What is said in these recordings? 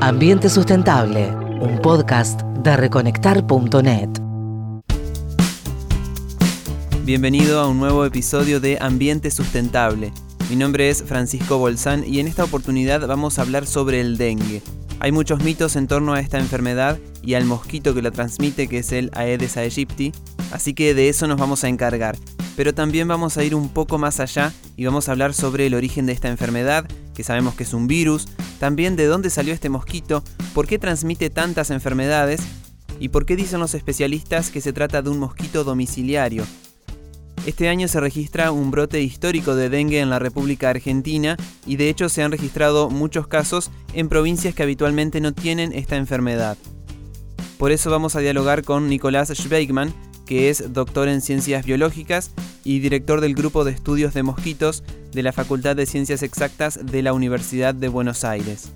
Ambiente Sustentable, un podcast de reconectar.net. Bienvenido a un nuevo episodio de Ambiente Sustentable. Mi nombre es Francisco Bolsán y en esta oportunidad vamos a hablar sobre el dengue. Hay muchos mitos en torno a esta enfermedad y al mosquito que la transmite, que es el Aedes aegypti, así que de eso nos vamos a encargar. Pero también vamos a ir un poco más allá y vamos a hablar sobre el origen de esta enfermedad, que sabemos que es un virus, también de dónde salió este mosquito, por qué transmite tantas enfermedades y por qué dicen los especialistas que se trata de un mosquito domiciliario. Este año se registra un brote histórico de dengue en la República Argentina y de hecho se han registrado muchos casos en provincias que habitualmente no tienen esta enfermedad. Por eso vamos a dialogar con Nicolás Schweigman, que es doctor en ciencias biológicas y director del grupo de estudios de mosquitos de la Facultad de Ciencias Exactas de la Universidad de Buenos Aires.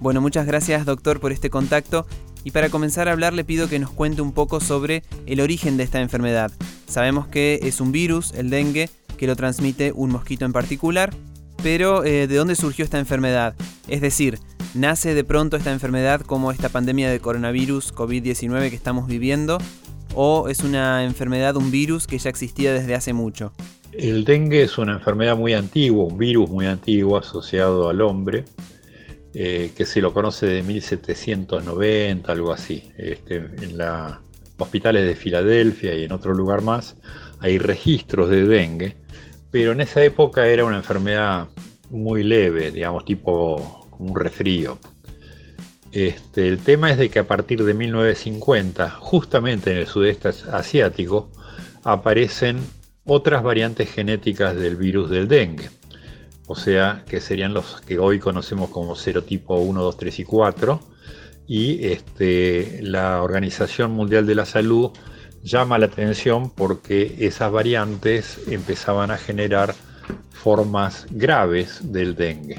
Bueno, muchas gracias doctor por este contacto y para comenzar a hablar le pido que nos cuente un poco sobre el origen de esta enfermedad. Sabemos que es un virus, el dengue, que lo transmite un mosquito en particular, pero eh, ¿de dónde surgió esta enfermedad? Es decir, ¿nace de pronto esta enfermedad como esta pandemia de coronavirus COVID-19 que estamos viviendo? ¿O es una enfermedad, un virus que ya existía desde hace mucho? El dengue es una enfermedad muy antigua, un virus muy antiguo asociado al hombre eh, que se lo conoce de 1790, algo así. Este, en los hospitales de Filadelfia y en otro lugar más hay registros de dengue, pero en esa época era una enfermedad muy leve, digamos, tipo un resfrío. Este, el tema es de que a partir de 1950, justamente en el sudeste asiático, aparecen otras variantes genéticas del virus del dengue o sea, que serían los que hoy conocemos como serotipo 1, 2, 3 y 4. Y este, la Organización Mundial de la Salud llama la atención porque esas variantes empezaban a generar formas graves del dengue.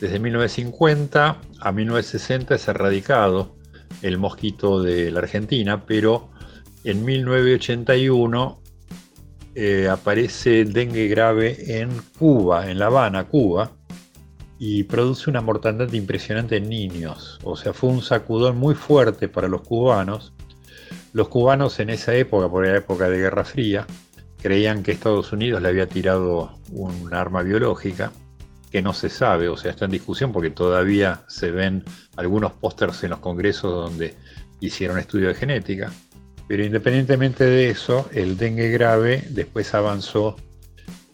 Desde 1950 a 1960 es erradicado el mosquito de la Argentina, pero en 1981 eh, aparece dengue grave en Cuba, en La Habana, Cuba, y produce una mortandad impresionante en niños. O sea, fue un sacudón muy fuerte para los cubanos. Los cubanos en esa época, por la época de Guerra Fría, creían que Estados Unidos le había tirado un arma biológica, que no se sabe, o sea, está en discusión porque todavía se ven algunos pósters en los congresos donde hicieron estudio de genética. Pero independientemente de eso, el dengue grave después avanzó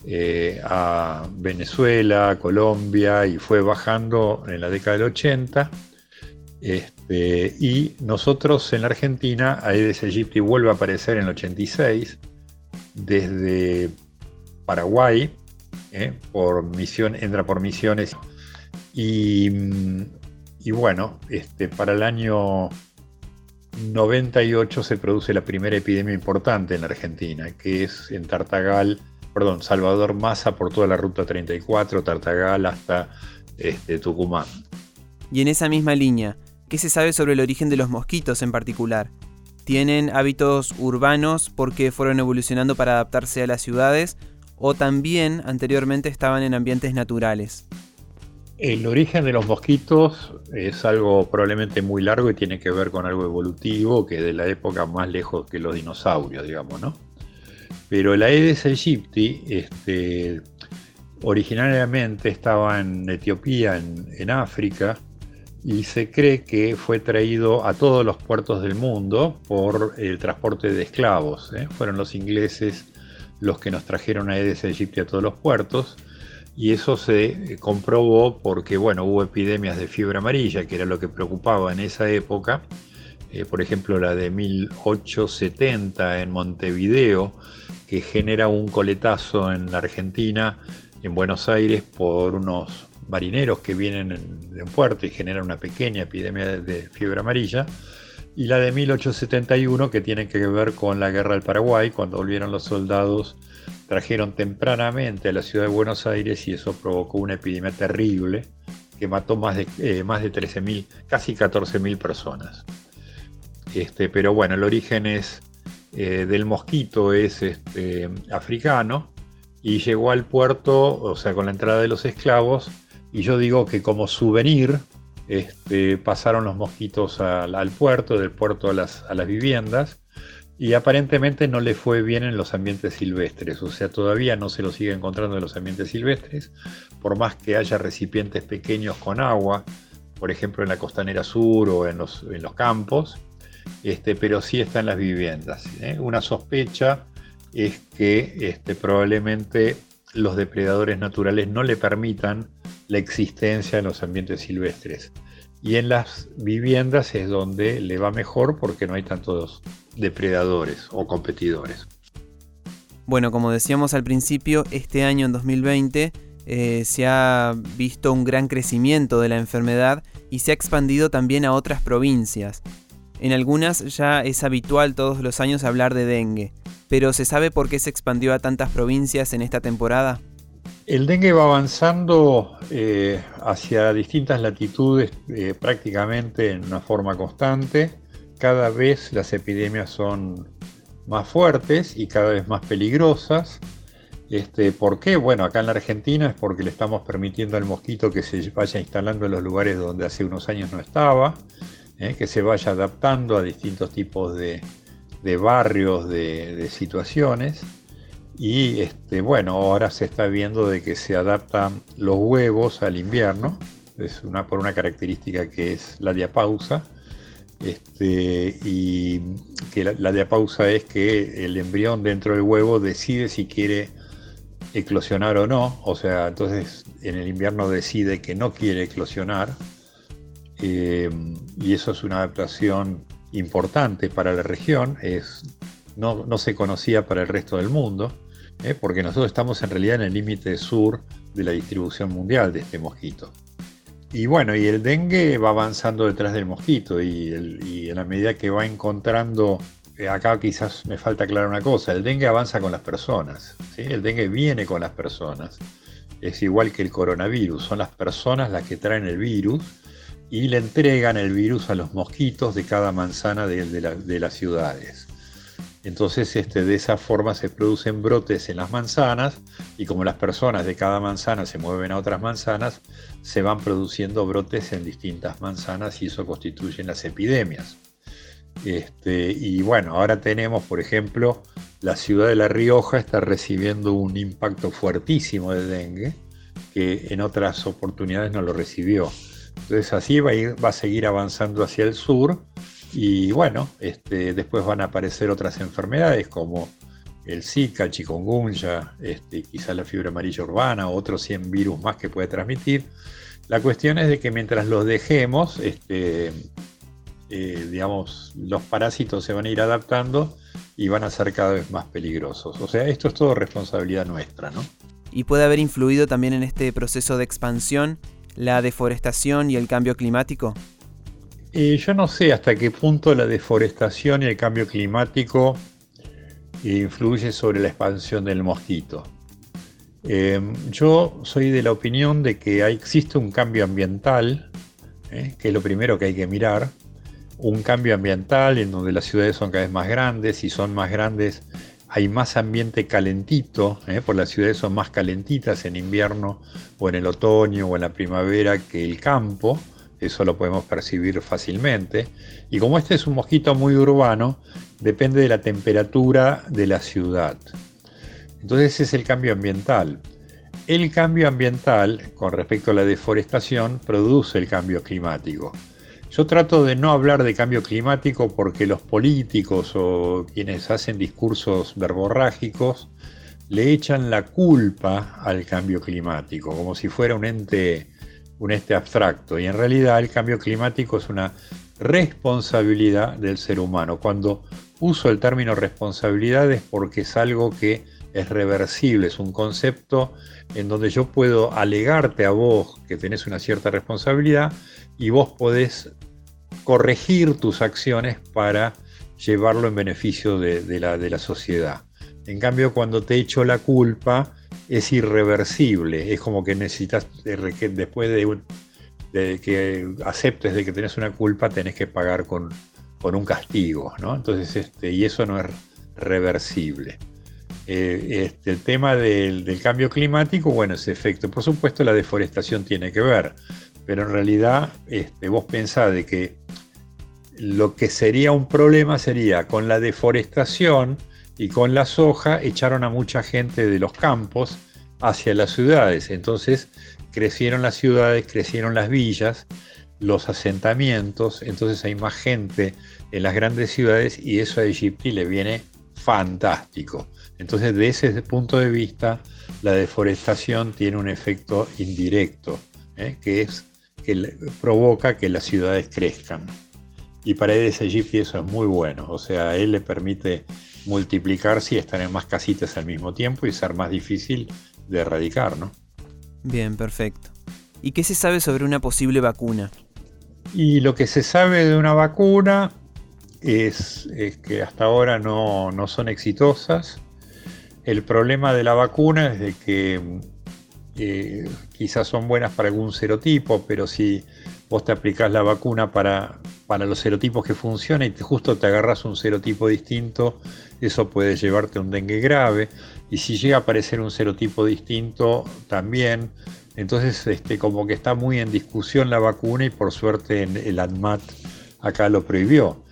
eh, a Venezuela, Colombia y fue bajando en la década del 80. Este, y nosotros en la Argentina, Aedes aegypti vuelve a aparecer en el 86 desde Paraguay, eh, por misión, entra por misiones. Y, mm, bueno, este, para el año 98 se produce la primera epidemia importante en la Argentina, que es en Tartagal, perdón, Salvador Massa por toda la ruta 34, Tartagal hasta este, Tucumán. Y en esa misma línea, ¿qué se sabe sobre el origen de los mosquitos en particular? ¿Tienen hábitos urbanos porque fueron evolucionando para adaptarse a las ciudades o también anteriormente estaban en ambientes naturales? El origen de los mosquitos es algo probablemente muy largo y tiene que ver con algo evolutivo que de la época más lejos que los dinosaurios, digamos, ¿no? Pero el Aedes aegypti, este, originariamente estaba en Etiopía, en, África, y se cree que fue traído a todos los puertos del mundo por el transporte de esclavos. ¿eh? Fueron los ingleses los que nos trajeron Aedes aegypti a todos los puertos y eso se eh, comprobó porque bueno, hubo epidemias de fiebre amarilla, que era lo que preocupaba en esa época, eh, por ejemplo la de 1870 en Montevideo, que genera un coletazo en la Argentina, en Buenos Aires, por unos marineros que vienen de un puerto y generan una pequeña epidemia de fiebre amarilla, y la de 1871 que tiene que ver con la guerra del Paraguay, cuando volvieron los soldados trajeron tempranamente a la ciudad de Buenos Aires y eso provocó una epidemia terrible que mató más de, eh, más de 13.000, casi 14.000 personas. Este, pero bueno, el origen es, eh, del mosquito es este, africano y llegó al puerto, o sea, con la entrada de los esclavos, y yo digo que como souvenir, este, pasaron los mosquitos al, puerto, del puerto a las, viviendas, y aparentemente no le fue bien en los ambientes silvestres, o sea, todavía no se lo sigue encontrando en los ambientes silvestres, por más que haya recipientes pequeños con agua, por ejemplo en la costanera sur o en los, en los campos, este, pero sí está en las viviendas. ¿eh? Una sospecha es que este, probablemente los depredadores naturales no le permitan la existencia en los ambientes silvestres. Y en las viviendas es donde le va mejor porque no hay tantos depredadores o competidores. Bueno, como decíamos al principio, este año en 2020 eh, se ha visto un gran crecimiento de la enfermedad y se ha expandido también a otras provincias. En algunas ya es habitual todos los años hablar de dengue, pero ¿se sabe por qué se expandió a tantas provincias en esta temporada? El dengue va avanzando eh, hacia distintas latitudes eh, prácticamente en una forma constante. Cada vez las epidemias son más fuertes y cada vez más peligrosas. Este, ¿Por qué? Bueno, acá en la Argentina es porque le estamos permitiendo al mosquito que se vaya instalando en los lugares donde hace unos años no estaba, eh, que se vaya adaptando a distintos tipos de, barrios, de situaciones. Y este, bueno, ahora se está viendo de que se adaptan los huevos al invierno, es una, por una característica que es la diapausa. Este, y que la, diapausa es que el embrión dentro del huevo decide si quiere eclosionar o no, o sea, entonces en el invierno decide que no quiere eclosionar, eh, y eso es una adaptación importante para la región, es, no, se conocía para el resto del mundo. ¿eh? porque nosotros estamos en realidad en el límite sur de la distribución mundial de este mosquito. Y bueno, y el dengue va avanzando detrás del mosquito y, en la medida que va encontrando, eh, acá quizás me falta aclarar una cosa, el dengue avanza con las personas, el dengue viene con las personas, es igual que el coronavirus, son las personas las que traen el virus y le entregan el virus a los mosquitos de cada manzana de las ciudades. Entonces este, de esa forma se producen brotes en las manzanas y como las personas de cada manzana se mueven a otras manzanas, se van produciendo brotes en distintas manzanas y eso constituye las epidemias. Este, y bueno, ahora tenemos, por ejemplo, la ciudad de La Rioja está recibiendo un impacto fuertísimo de dengue que en otras oportunidades no lo recibió. Entonces así va a, ir, va a seguir avanzando hacia el sur y bueno, este, después van a aparecer otras enfermedades como el Zika, chikungunya, este, quizá la fiebre amarilla urbana, otros 100 virus más que puede transmitir. La cuestión es de que mientras los dejemos, este, eh, digamos, los parásitos se van a ir adaptando y van a ser cada vez más peligrosos. O sea, esto es todo responsabilidad nuestra, ¿no? Y puede haber influido también en este proceso de expansión la deforestación y el cambio climático yo no sé hasta qué punto la deforestación y el cambio climático influye sobre la expansión del mosquito. Em, yo soy de la opinión de que existe un cambio ambiental, ¿eh? que es lo primero que hay que mirar, un cambio ambiental en donde las ciudades son cada vez más grandes y son más grandes hay más ambiente calentito, ¿eh? porque las ciudades son más calentitas en invierno o en el otoño o en la primavera que el campo eso lo podemos percibir fácilmente. Y como este es un mosquito muy urbano, depende de la temperatura de la ciudad. Entonces es el cambio ambiental. El cambio ambiental, con respecto a la deforestación, produce el cambio climático. Yo trato de no hablar de cambio climático porque los políticos o quienes hacen discursos verborrágicos le echan la culpa al cambio climático, como si fuera un ente un este abstracto y en realidad el cambio climático es una responsabilidad del ser humano. Cuando uso el término responsabilidad es porque es algo que es reversible, es un concepto en donde yo puedo alegarte a vos que tenés una cierta responsabilidad y vos podés corregir tus acciones para llevarlo en beneficio de, la, de la sociedad. En cambio, cuando te echo la culpa, es irreversible. Es como que necesitas, después de, que aceptes de que tenés una culpa, tenés que pagar con, un castigo, ¿no? Entonces, este, y eso no es reversible. Eh, este, el tema del, cambio climático, bueno, ese efecto. Por supuesto, la deforestación tiene que ver, pero en realidad este, vos pensás de que lo que sería un problema sería con la deforestación y con la soja echaron a mucha gente de los campos hacia las ciudades. Entonces crecieron las ciudades, crecieron las villas, los asentamientos, entonces hay más gente en las grandes ciudades y eso a Egipti le viene fantástico. Entonces de ese punto de vista la deforestación tiene un efecto indirecto, ¿eh? que es que provoca que las ciudades crezcan. Y para Aedes aegypti eso es muy bueno, o sea, él le permite multiplicarse y estar en más casitas al mismo tiempo y ser más difícil de erradicar, ¿no? Bien, perfecto. ¿Y qué se sabe sobre una posible vacuna? Y lo que se sabe de una vacuna es, que hasta ahora no, son exitosas. El problema de la vacuna es de que eh, quizás son buenas para algún serotipo, pero si vos te aplicás la vacuna para, para los serotipos que funciona y justo te agarras un serotipo distinto, eso puede llevarte a un dengue grave. Y si llega a aparecer un serotipo distinto también, entonces este, como que está muy en discusión la vacuna y por suerte el ANMAT acá lo prohibió.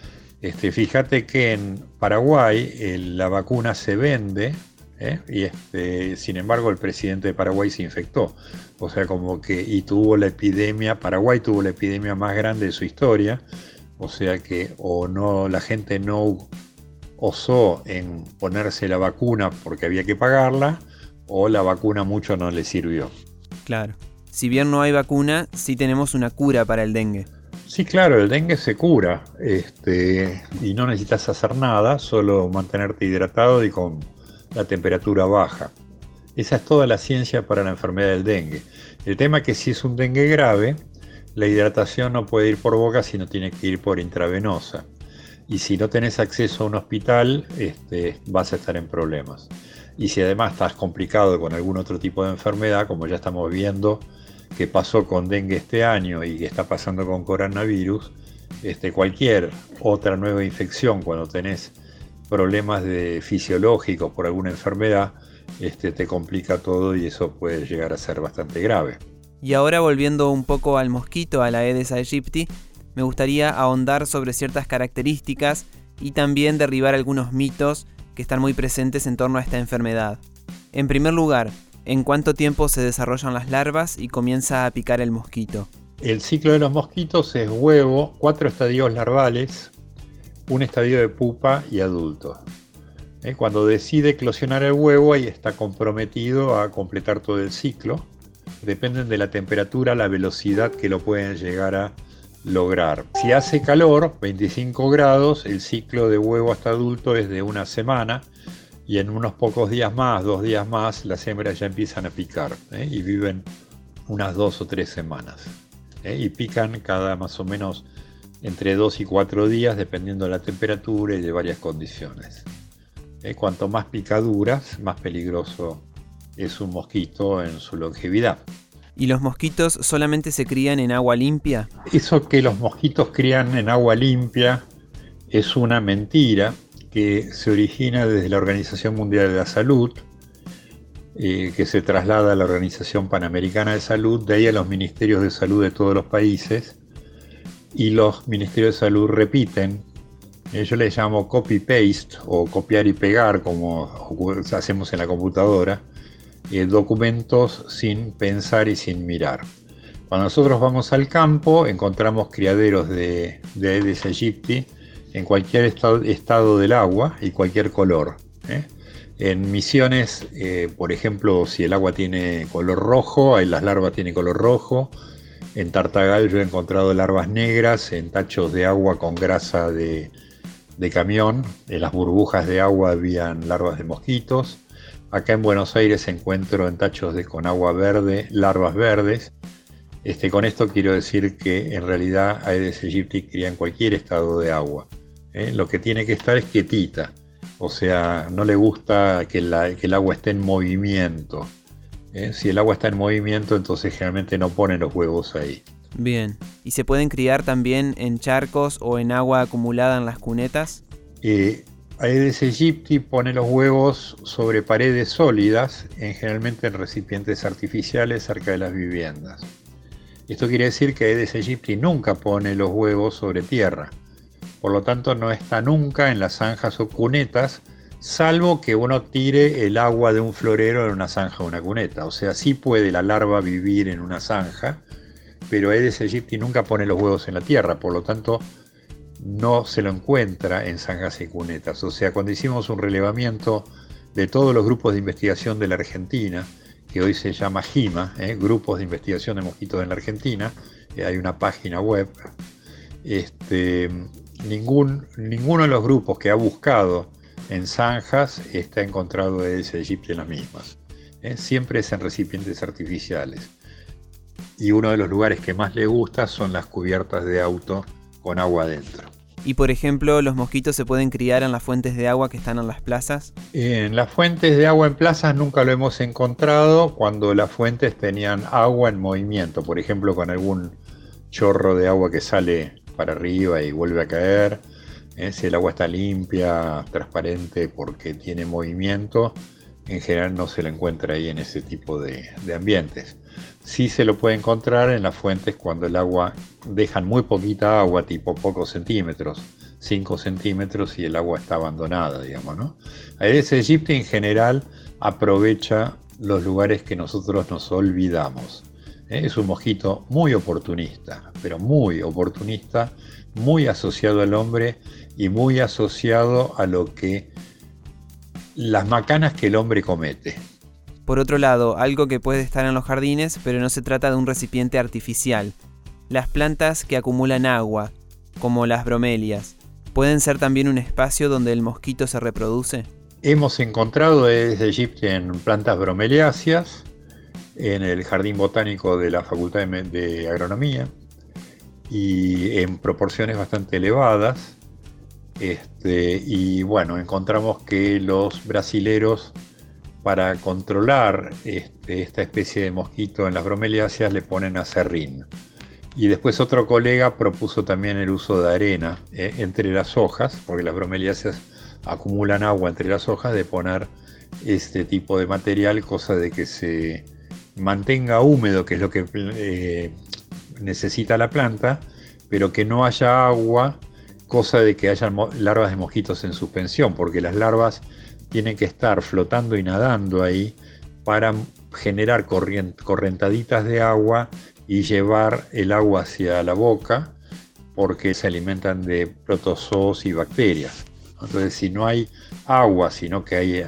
Este, fíjate que en Paraguay la vacuna se vende ¿eh? y este, sin embargo el presidente de Paraguay se infectó. O sea, como que y tuvo la epidemia, Paraguay tuvo la epidemia más grande de su historia. O sea que o no la gente no osó en ponerse la vacuna porque había que pagarla o la vacuna mucho no le sirvió. Claro. Si bien no hay vacuna, sí tenemos una cura para el dengue. Sí, claro, el dengue se cura este, y no necesitas hacer nada, solo mantenerte hidratado y con la temperatura baja. Esa es toda la ciencia para la enfermedad del dengue. El tema es que si es un dengue grave, la hidratación no puede ir por boca, sino tiene que ir por intravenosa. Y si no tenés acceso a un hospital, este, vas a estar en problemas. Y si además estás complicado con algún otro tipo de enfermedad, como ya estamos viendo que pasó con dengue este año y que está pasando con coronavirus, este, cualquier otra nueva infección cuando tenés problemas de fisiológicos por alguna enfermedad, este, te complica todo y eso puede llegar a ser bastante grave. Y ahora volviendo un poco al mosquito, a la Aedes aegypti, me gustaría ahondar sobre ciertas características y también derribar algunos mitos que están muy presentes en torno a esta enfermedad. En primer lugar, ¿En cuánto tiempo se desarrollan las larvas y comienza a picar el mosquito? El ciclo de los mosquitos es huevo, cuatro estadios larvales, un estadio de pupa y adulto. Eh, cuando decide eclosionar el huevo, ahí está comprometido a completar todo el ciclo. Dependen de la temperatura, la velocidad que lo pueden llegar a lograr. Si hace calor, 25 grados, el ciclo de huevo hasta adulto es de una semana y en unos pocos días más, dos días más, las hembras ya empiezan a picar ¿eh? y viven unas dos o tres semanas. ¿eh? Y pican cada más o menos entre dos y cuatro días, dependiendo de la temperatura y de varias condiciones. ¿eh? Cuanto más picaduras, más peligroso es un mosquito en su longevidad. ¿Y los mosquitos solamente se crían en agua limpia? Eso que los mosquitos crían en agua limpia es una mentira que se origina desde la Organización Mundial de la Salud, eh, que se traslada a la Organización Panamericana de Salud, de ahí a los ministerios de salud de todos los países, y los ministerios de salud repiten, eh, yo les llamo copy-paste o copiar y pegar, como hacemos en la computadora, eh, documentos sin pensar y sin mirar. Cuando nosotros vamos al campo, encontramos criaderos de, de Aedes aegypti, en cualquier estado, del agua y cualquier color. ¿eh? En misiones, eh, por ejemplo, si el agua tiene color rojo, las larvas tienen color rojo. En Tartagal yo he encontrado larvas negras en tachos de agua con grasa de, camión. En las burbujas de agua habían larvas de mosquitos. Acá en Buenos Aires encuentro en tachos de, con agua verde larvas verdes. Este, con esto quiero decir que en realidad Aedes aegypti cría en cualquier estado de agua. ¿eh? lo que tiene que estar es quietita. O sea, no le gusta que, el agua esté en movimiento. ¿Eh? Si el agua está en movimiento, entonces generalmente no ponen los huevos ahí. Bien. ¿Y se pueden criar también en charcos o en agua acumulada en las cunetas? Eh, Aedes aegypti pone los huevos sobre paredes sólidas, en generalmente en recipientes artificiales cerca de las viviendas. Esto quiere decir que Aedes aegypti nunca pone los huevos sobre tierra. Por lo tanto, no está nunca en las zanjas o cunetas, salvo que uno tire el agua de un florero en una zanja o una cuneta. O sea, sí puede la larva vivir en una zanja, pero Aedes aegypti nunca pone los huevos en la tierra. Por lo tanto, no se lo encuentra en zanjas y cunetas. O sea, cuando hicimos un relevamiento de todos los grupos de investigación de la Argentina, que hoy se llama GIMA, ¿eh? Grupos de Investigación de Mosquitos en la Argentina, eh, hay una página web, este, ningún, ninguno de los grupos que ha buscado en zanjas está encontrado ese aegypti en las mismas. ¿eh? Siempre es en recipientes artificiales. Y uno de los lugares que más le gusta son las cubiertas de auto con agua adentro. Y por ejemplo, ¿los mosquitos se pueden criar en las fuentes de agua que están en las plazas? En las fuentes de agua en plazas nunca lo hemos encontrado cuando las fuentes tenían agua en movimiento, por ejemplo con algún chorro de agua que sale para arriba y vuelve a caer. ¿Eh? Si el agua está limpia, transparente porque tiene movimiento, en general no se lo encuentra ahí en ese tipo de, ambientes. Sí se lo puede encontrar en las fuentes cuando el agua dejan muy poquita agua, tipo pocos centímetros, 5 centímetros y el agua está abandonada, digamos, ¿no? Aedes aegypti en general aprovecha los lugares que nosotros nos olvidamos. ¿eh? Es un mosquito muy oportunista, pero muy oportunista, muy asociado al hombre y muy asociado a lo que las macanas que el hombre comete. Por otro lado, algo que puede estar en los jardines, pero no se trata de un recipiente artificial. Las plantas que acumulan agua, como las bromelias, ¿pueden ser también un espacio donde el mosquito se reproduce? Hemos encontrado desde Egipto en plantas bromeliáceas en el Jardín Botánico de la Facultad de Agronomía y en proporciones bastante elevadas. Este, y bueno, encontramos que los brasileros para controlar este, esta especie de mosquito en las bromeliáceas le ponen acerrín. Y después otro colega propuso también el uso de arena eh, entre las hojas, porque las bromeliáceas acumulan agua entre las hojas, de poner este tipo de material, cosa de que se mantenga húmedo, que es lo que eh, necesita la planta, pero que no haya agua, cosa de que haya larvas de mosquitos en suspensión, porque las larvas tienen que estar flotando y nadando ahí para generar correntaditas de agua y llevar el agua hacia la boca porque se alimentan de protozoos y bacterias. Entonces, si no hay agua, sino que hay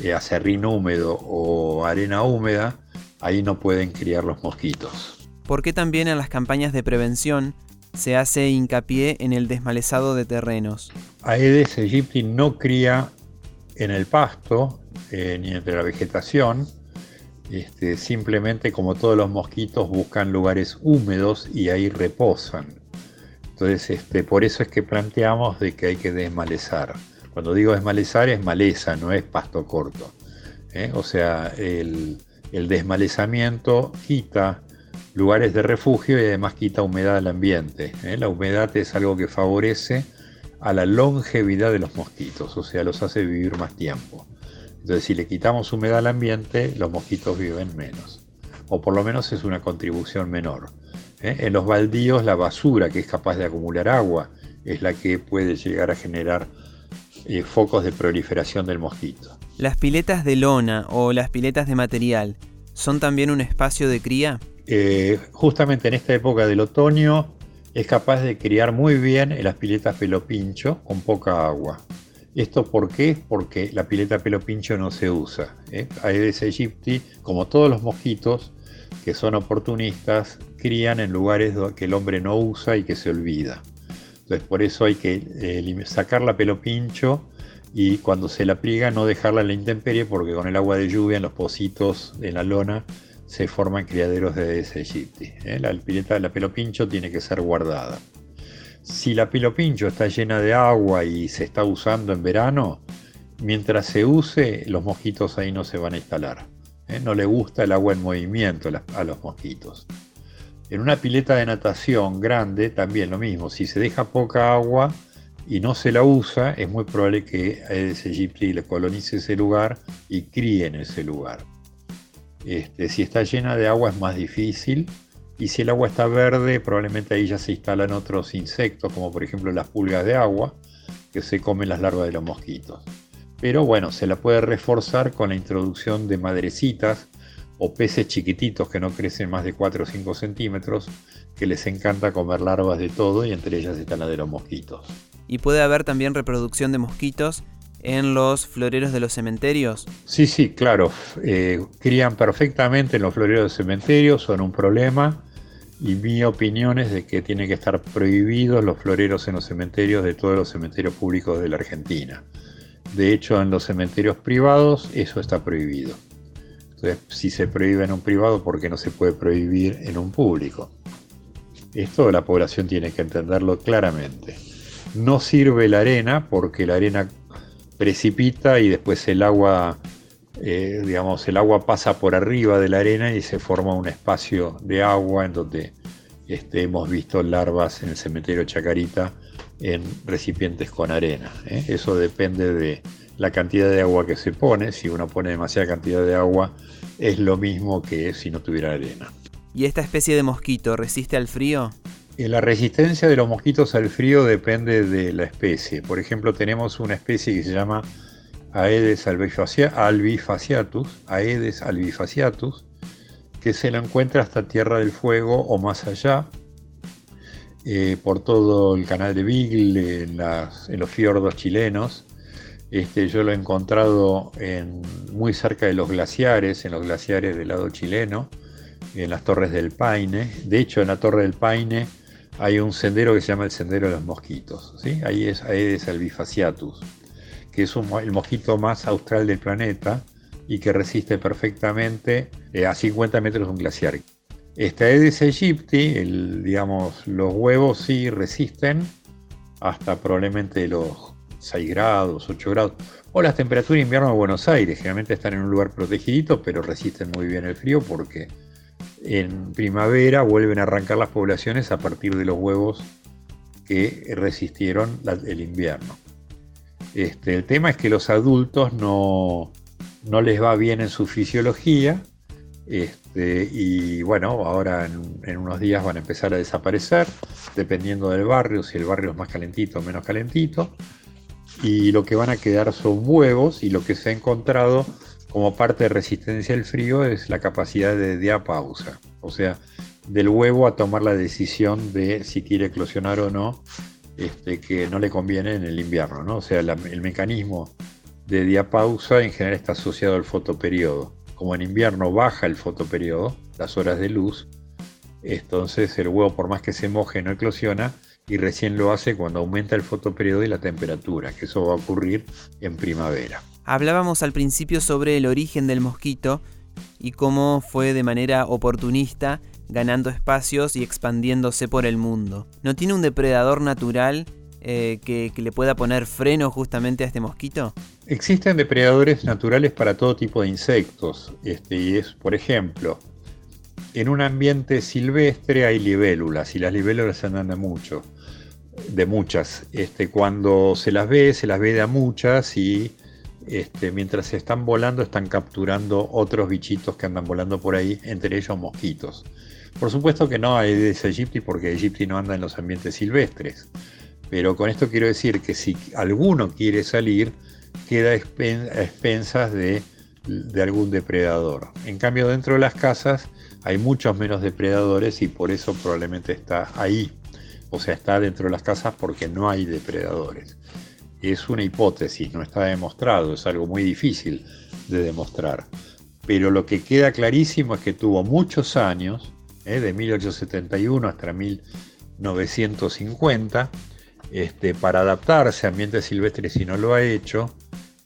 eh, acerrín húmedo o arena húmeda, ahí no pueden criar los mosquitos. ¿Por qué también en las campañas de prevención se hace hincapié en el desmalezado de terrenos? Aedes aegypti no cría en el pasto eh, ni entre la vegetación. Este, simplemente como todos los mosquitos buscan lugares húmedos y ahí reposan. Entonces este, por eso es que planteamos de que hay que desmalezar. Cuando digo desmalezar es maleza, no es pasto corto. ¿eh? O sea, el, desmalezamiento quita lugares de refugio y además quita humedad al ambiente. ¿eh? La humedad es algo que favorece a la longevidad de los mosquitos, o sea, los hace vivir más tiempo. Entonces, si le quitamos humedad al ambiente, los mosquitos viven menos, o por lo menos es una contribución menor. ¿eh? En los baldíos, la basura que es capaz de acumular agua es la que puede llegar a generar eh, focos de proliferación del mosquito. ¿Las piletas de lona o las piletas de material son también un espacio de cría? Eh, justamente en esta época del otoño es capaz de criar muy bien en las piletas pelo pincho con poca agua. ¿Esto por qué? Porque la pileta pelo pincho no se usa. ¿eh? Aedes aegypti, como todos los mosquitos que son oportunistas, crían en lugares que el hombre no usa y que se olvida. Entonces por eso hay que sacar la pelo pincho y cuando se la pliega no dejarla en la intemperie porque con el agua de lluvia en los pocitos en la lona se forman criaderos de Aedes aegypti. ¿eh? La pileta de la pelo pincho tiene que ser guardada. Si la pelo pincho está llena de agua y se está usando en verano, mientras se use, los mosquitos ahí no se van a instalar. ¿eh? No le gusta el agua en movimiento a los mosquitos. En una pileta de natación grande también lo mismo. Si se deja poca agua y no se la usa, es muy probable que Aedes aegypti le colonice ese lugar y críe en ese lugar. Este, si está llena de agua es más difícil, Y si el agua está verde, probablemente ahí ya se instalan otros insectos, como por ejemplo las pulgas de agua, que se comen las larvas de los mosquitos. Pero bueno, se la puede reforzar con la introducción de madrecitas o peces chiquititos que no crecen más de 4 o 5 centímetros, que les encanta comer larvas de todo y entre ellas están las de los mosquitos. ¿Y puede haber también reproducción de mosquitos en los floreros de los cementerios? Sí, sí, claro. Eh, crían perfectamente en los floreros de cementerios, son un problema. Y mi opinión es de que tienen que estar prohibidos los floreros en los cementerios de todos los cementerios públicos de la Argentina. De hecho, en los cementerios privados eso está prohibido. Entonces, si se prohíbe en un privado, ¿por qué no se puede prohibir en un público? Esto la población tiene que entenderlo claramente. No sirve la arena porque la arena precipita y después el agua, eh, digamos, el agua pasa por arriba de la arena y se forma un espacio de agua en donde este, hemos visto larvas en el cementerio Chacarita en recipientes con arena. ¿eh? Eso depende de la cantidad de agua que se pone. Si uno pone demasiada cantidad de agua, es lo mismo que si no tuviera arena. ¿Y esta especie de mosquito resiste al frío? Eh, la resistencia de los mosquitos al frío depende de la especie. Por ejemplo, tenemos una especie que se llama Aedes albifaciatus, Aedes albifaciatus, que se la encuentra hasta Tierra del Fuego o más allá, eh, por todo el canal de Beagle, en, los fiordos chilenos. Este, yo lo he encontrado muy cerca de los glaciares, en los glaciares del lado chileno, en las torres del Paine. De hecho, en la torre del Paine hay un sendero que se llama el Sendero de los Mosquitos. ¿sí? Ahí es Aedes albifaciatus, que es el mosquito más austral del planeta y que resiste perfectamente eh, a 50 metros de un glaciar. Esta Aedes aegypti, digamos, los huevos sí resisten hasta probablemente los 6 grados, 8 grados. O las temperaturas de invierno de Buenos Aires, generalmente están en un lugar protegido, pero resisten muy bien el frío porque en primavera vuelven a arrancar las poblaciones a partir de los huevos que resistieron el invierno. Este, el tema es que los adultos no, no les va bien en su fisiología este, y bueno, ahora en, unos días van a empezar a desaparecer, dependiendo del barrio, si el barrio es más calentito o menos calentito. Y lo que van a quedar son huevos y lo que se ha encontrado como parte de resistencia al frío es la capacidad de diapausa, o sea, del huevo a tomar la decisión de si quiere eclosionar o no, este, que no le conviene en el invierno, ¿no? O sea, el mecanismo de diapausa en general está asociado al fotoperiodo. Como en invierno baja el fotoperiodo, las horas de luz, entonces el huevo por más que se moje no eclosiona y recién lo hace cuando aumenta el fotoperiodo y la temperatura, que eso va a ocurrir en primavera. Hablábamos al principio sobre el origen del mosquito y cómo fue de manera oportunista ganando espacios y expandiéndose por el mundo. ¿No tiene un depredador natural eh, que, le pueda poner freno justamente a este mosquito? Existen depredadores naturales para todo tipo de insectos. Este, y es, por ejemplo, en un ambiente silvestre hay libélulas y las libélulas andan de mucho, de muchas. Este, cuando se las ve, se las ve de a muchas y este, mientras se están volando están capturando otros bichitos que andan volando por ahí, entre ellos mosquitos. Por supuesto que no hay de Aegypti porque Aegypti no anda en los ambientes silvestres. Pero con esto quiero decir que si alguno quiere salir, queda a expensas de, de algún depredador. En cambio, dentro de las casas hay muchos menos depredadores y por eso probablemente está ahí. O sea, está dentro de las casas porque no hay depredadores es una hipótesis, no está demostrado, es algo muy difícil de demostrar. Pero lo que queda clarísimo es que tuvo muchos años, ¿eh? de 1871 hasta 1950, este, para adaptarse a ambientes silvestres y no lo ha hecho.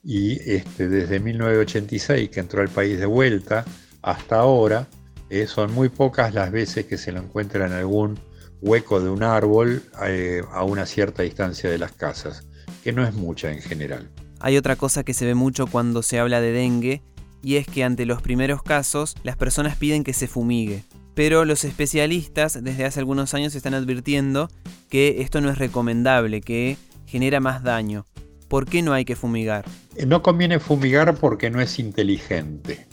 Y este, desde 1986 que entró al país de vuelta hasta ahora, eh, son muy pocas las veces que se lo encuentra en algún hueco de un árbol eh, a una cierta distancia de las casas que no es mucha en general. Hay otra cosa que se ve mucho cuando se habla de dengue, y es que ante los primeros casos las personas piden que se fumigue. Pero los especialistas desde hace algunos años están advirtiendo que esto no es recomendable, que genera más daño. ¿Por qué no hay que fumigar? No conviene fumigar porque no es inteligente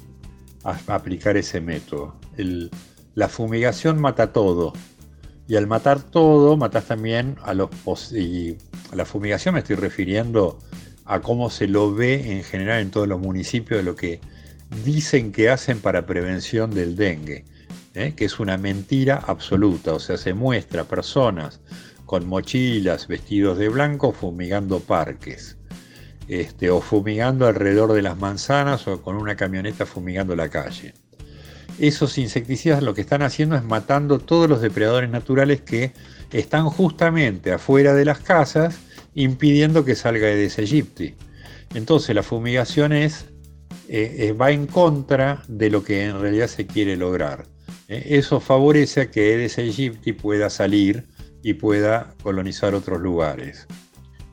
aplicar ese método. la fumigación mata todo. Y al matar todo, matas también a los... Y a la fumigación me estoy refiriendo a cómo se lo ve en general en todos los municipios de lo que dicen que hacen para prevención del dengue, ¿eh? que es una mentira absoluta. O sea, se muestra personas con mochilas, vestidos de blanco, fumigando parques. Este, o fumigando alrededor de las manzanas o con una camioneta fumigando la calle. Esos insecticidas lo que están haciendo es matando todos los depredadores naturales que están justamente afuera de las casas impidiendo que salga Aedes aegypti. Entonces la fumigación es, eh, eh, va en contra de lo que en realidad se quiere lograr. Eh, eso favorece a que Aedes aegypti pueda salir y pueda colonizar otros lugares.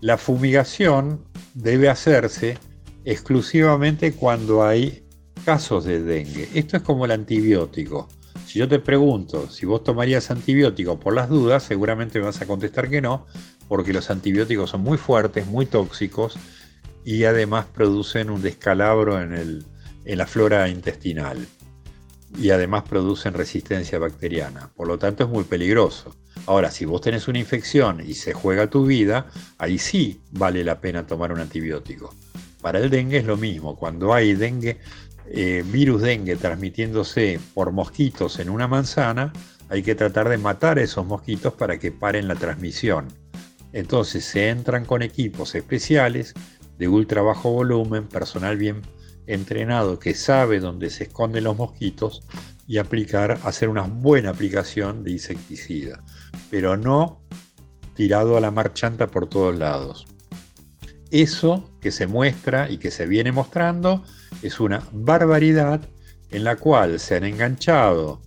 La fumigación debe hacerse exclusivamente cuando hay casos de dengue. Esto es como el antibiótico. Si yo te pregunto si vos tomarías antibiótico por las dudas, seguramente me vas a contestar que no, porque los antibióticos son muy fuertes, muy tóxicos y además producen un descalabro en, en la flora intestinal. Y además producen resistencia bacteriana. Por lo tanto es muy peligroso. Ahora, si vos tenés una infección y se juega tu vida, ahí sí vale la pena tomar un antibiótico. Para el dengue es lo mismo. Cuando hay dengue, eh, virus dengue transmitiéndose por mosquitos en una manzana, hay que tratar de matar a esos mosquitos para que paren la transmisión. Entonces se entran con equipos especiales de ultra bajo volumen, personal bien entrenado que sabe dónde se esconden los mosquitos y hacer una buena aplicación de insecticida, pero no tirado a la marchanta por todos lados. Eso que se muestra y que se viene mostrando es una barbaridad en la cual se han enganchado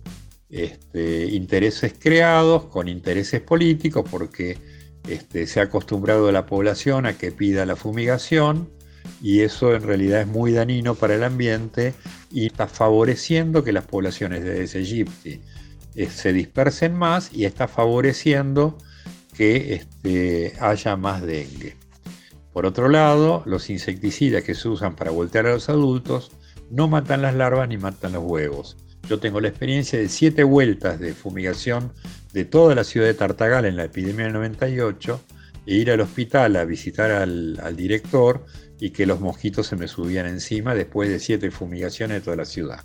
este, intereses creados con intereses políticos porque este, se ha acostumbrado la población a que pida la fumigación y eso en realidad es muy dañino para el ambiente y está favoreciendo que las poblaciones de ese aegypti eh, se dispersen más y está favoreciendo que este, haya más dengue. Por otro lado, los insecticidas que se usan para voltear a los adultos no matan las larvas ni matan los huevos. Yo tengo la experiencia de siete vueltas de fumigación de toda la ciudad de Tartagal en la epidemia del 98 e ir al hospital a visitar al, director y que los mosquitos se me subían encima después de siete fumigaciones de toda la ciudad.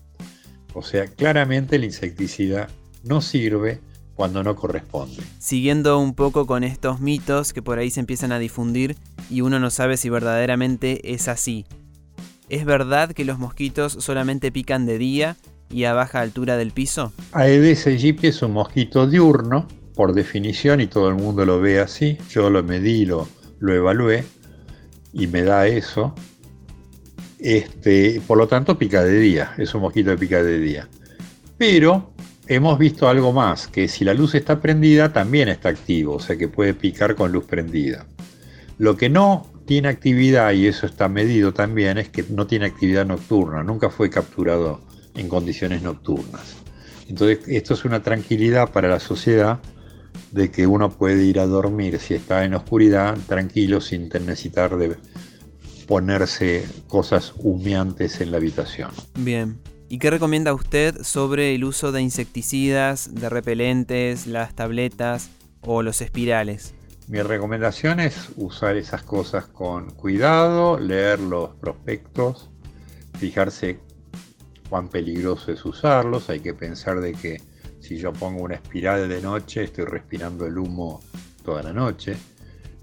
O sea, claramente el insecticida no sirve cuando no corresponde. Siguiendo un poco con estos mitos que por ahí se empiezan a difundir y uno no sabe si verdaderamente es así. ¿Es verdad que los mosquitos solamente pican de día y a baja altura del piso? Aedes aegypti es un mosquito diurno, por definición, y todo el mundo lo ve así. Yo lo medí, lo, lo evalué y me da eso. Este, por lo tanto, pica de día, es un mosquito que pica de día. Pero hemos visto algo más, que si la luz está prendida también está activo, o sea que puede picar con luz prendida. Lo que no tiene actividad, y eso está medido también, es que no tiene actividad nocturna, nunca fue capturado en condiciones nocturnas. Entonces esto es una tranquilidad para la sociedad de que uno puede ir a dormir si está en oscuridad tranquilo sin necesitar de ponerse cosas humeantes en la habitación. Bien, ¿Y qué recomienda usted sobre el uso de insecticidas, de repelentes, las tabletas o los espirales? Mi recomendación es usar esas cosas con cuidado, leer los prospectos, fijarse cuán peligroso es usarlos. Hay que pensar de que si yo pongo una espiral de noche, estoy respirando el humo toda la noche.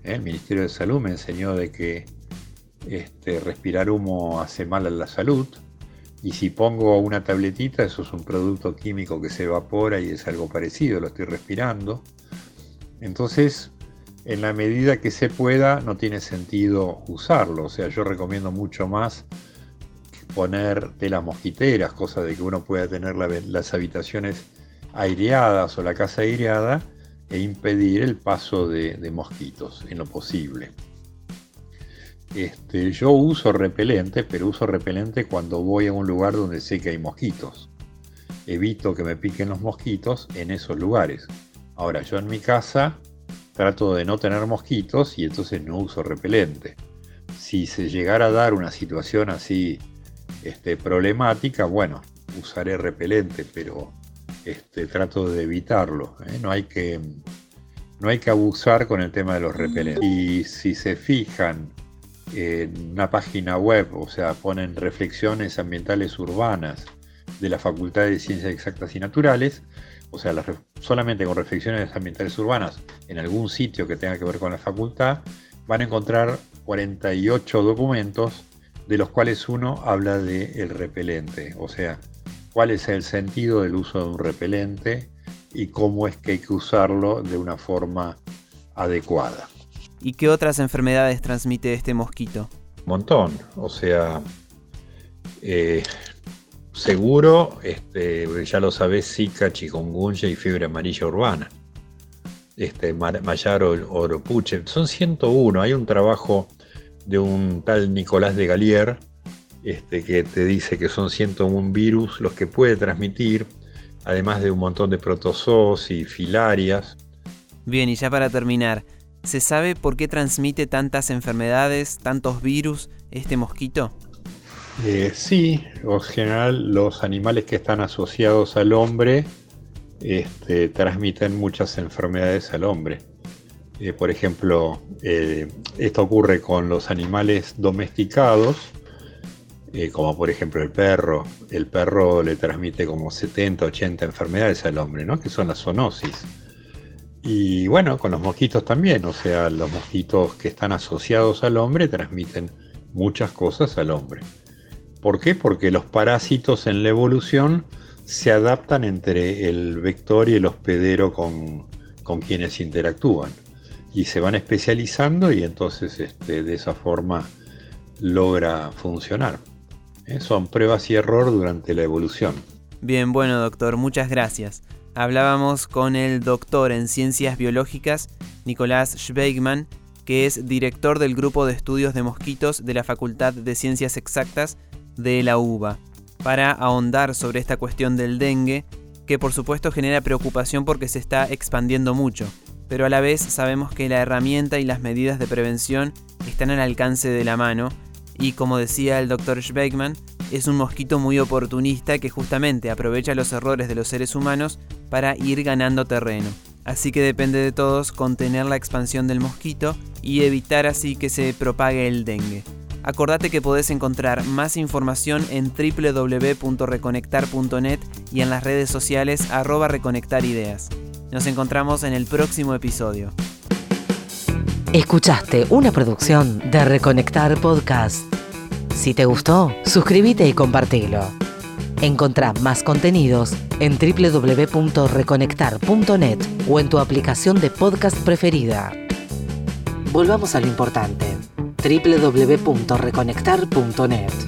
El Ministerio de Salud me enseñó de que este, respirar humo hace mal a la salud. Y si pongo una tabletita, eso es un producto químico que se evapora y es algo parecido, lo estoy respirando. Entonces, en la medida que se pueda, no tiene sentido usarlo. O sea, yo recomiendo mucho más poner telas mosquiteras, cosa de que uno pueda tener las habitaciones aireadas o la casa aireada e impedir el paso de mosquitos en lo posible. Este, yo uso repelente, pero uso repelente cuando voy a un lugar donde sé que hay mosquitos. Evito que me piquen los mosquitos en esos lugares. Ahora, yo en mi casa trato de no tener mosquitos y entonces no uso repelente. Si se llegara a dar una situación así este, problemática, bueno, usaré repelente, pero este, trato de evitarlo. ¿eh? No, hay que, no hay que abusar con el tema de los repelentes. Y si se fijan en una página web, o sea, ponen reflexiones ambientales urbanas de la Facultad de Ciencias Exactas y Naturales, o sea, solamente con reflexiones ambientales urbanas en algún sitio que tenga que ver con la facultad, van a encontrar 48 documentos, de los cuales uno habla de el repelente, o sea, cuál es el sentido del uso de un repelente y cómo es que hay que usarlo de una forma adecuada. ¿Y qué otras enfermedades transmite este mosquito? Un montón, o sea, eh, seguro, este, ya lo sabés, Zika, chikungunya y fiebre amarilla urbana. Este, Mayar Oropuche, son 101. Hay un trabajo de un tal Nicolás de Galier este, que te dice que son 101 virus los que puede transmitir, además de un montón de protozoos y filarias. Bien, y ya para terminar, ¿se sabe por qué transmite tantas enfermedades, tantos virus este mosquito? Eh, sí, en general los animales que están asociados al hombre este, transmiten muchas enfermedades al hombre. Eh, por ejemplo, eh, esto ocurre con los animales domesticados, como por ejemplo el perro. El perro le transmite como 70, 80 enfermedades al hombre, ¿no? que son las zoonosis. Y bueno, con los mosquitos también, o sea, los mosquitos que están asociados al hombre transmiten muchas cosas al hombre. ¿Por qué? Porque los parásitos en la evolución se adaptan entre el vector y el hospedero con, quienes interactúan. Y se van especializando y entonces este, de esa forma logra funcionar. ¿Eh? Son pruebas y error durante la evolución. Bien, bueno doctor, muchas gracias. Hablábamos con el doctor en ciencias biológicas, Nicolás Schweigman, que es director del grupo de estudios de mosquitos de la Facultad de Ciencias Exactas de la uva, para ahondar sobre esta cuestión del dengue, que por supuesto genera preocupación porque se está expandiendo mucho, pero a la vez sabemos que la herramienta y las medidas de prevención están al alcance de la mano, y como decía el doctor Schweigman, es un mosquito muy oportunista que justamente aprovecha los errores de los seres humanos para ir ganando terreno. Así que depende de todos contener la expansión del mosquito y evitar así que se propague el dengue. Acordate que podés encontrar más información en www.reconectar.net y en las redes sociales arroba reconectarideas. Nos encontramos en el próximo episodio. Escuchaste una producción de Reconectar Podcast. Si te gustó, suscríbete y compartilo. Encontrá más contenidos en www.reconectar.net o en tu aplicación de podcast preferida. Volvamos a lo importante www.reconectar.net.